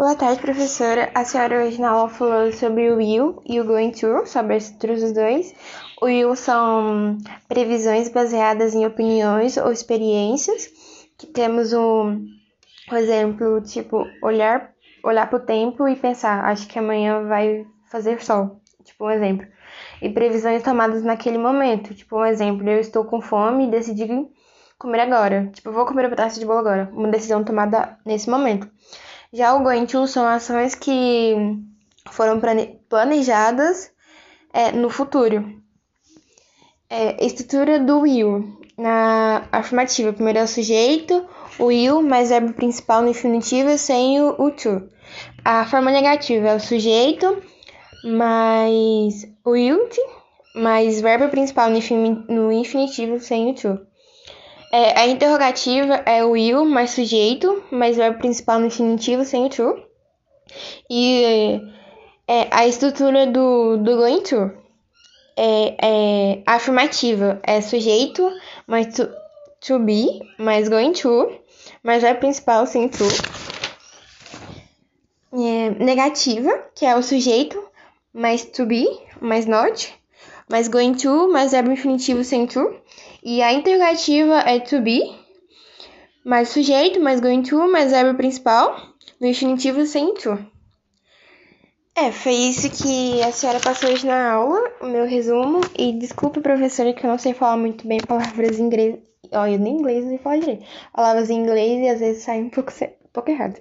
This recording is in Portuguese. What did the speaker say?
Boa tarde, professora. A senhora hoje na aula falou sobre o will e o going to, sobre dos dois. O will são previsões baseadas em opiniões ou experiências, que temos um, um exemplo, tipo, olhar, olhar para o tempo e pensar, acho que amanhã vai fazer sol, tipo um exemplo. E previsões tomadas naquele momento, tipo um exemplo, eu estou com fome e decidi comer agora. Tipo, vou comer uma pedaço de bolo agora. Uma decisão tomada nesse momento. Já o to são ações que foram planejadas é, no futuro. É, estrutura do will. Na afirmativa, primeiro é o sujeito, o will mais verbo principal no infinitivo sem o, o to. A forma negativa é o sujeito mais o will mais verbo principal no infinitivo sem o to. É, a interrogativa é o will mais sujeito, mais verbo principal no infinitivo sem o to. E é, a estrutura do, do going to é, é afirmativa, é sujeito mais to, to be, mais going to, mais verbo principal sem to. É, negativa, que é o sujeito mais to be, mais not, mais going to, mais verbo infinitivo sem to. E a interrogativa é to be, mais sujeito, mais going to, mais verbo principal, no infinitivo sem to. É, foi isso que a senhora passou hoje na aula, o meu resumo. E desculpe, professora, que eu não sei falar muito bem palavras em inglês. Olha, nem inglês eu sei falar direito. Palavras em inglês e às vezes saem um pouco, um pouco errado.